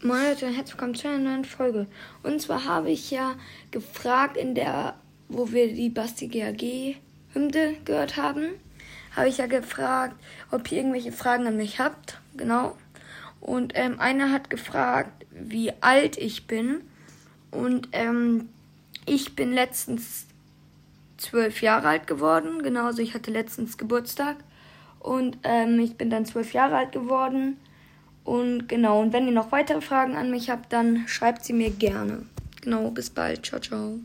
Moin Leute, herzlich willkommen zu einer neuen Folge. Und zwar habe ich ja gefragt in der, wo wir die Basti GAG Hymne gehört haben, habe ich ja gefragt, ob ihr irgendwelche Fragen an mich habt. Genau. Und ähm, einer hat gefragt, wie alt ich bin. Und ähm, ich bin letztens zwölf Jahre alt geworden. Genauso, ich hatte letztens Geburtstag. Und ähm, ich bin dann zwölf Jahre alt geworden. Und genau, und wenn ihr noch weitere Fragen an mich habt, dann schreibt sie mir gerne. Genau, bis bald. Ciao, ciao.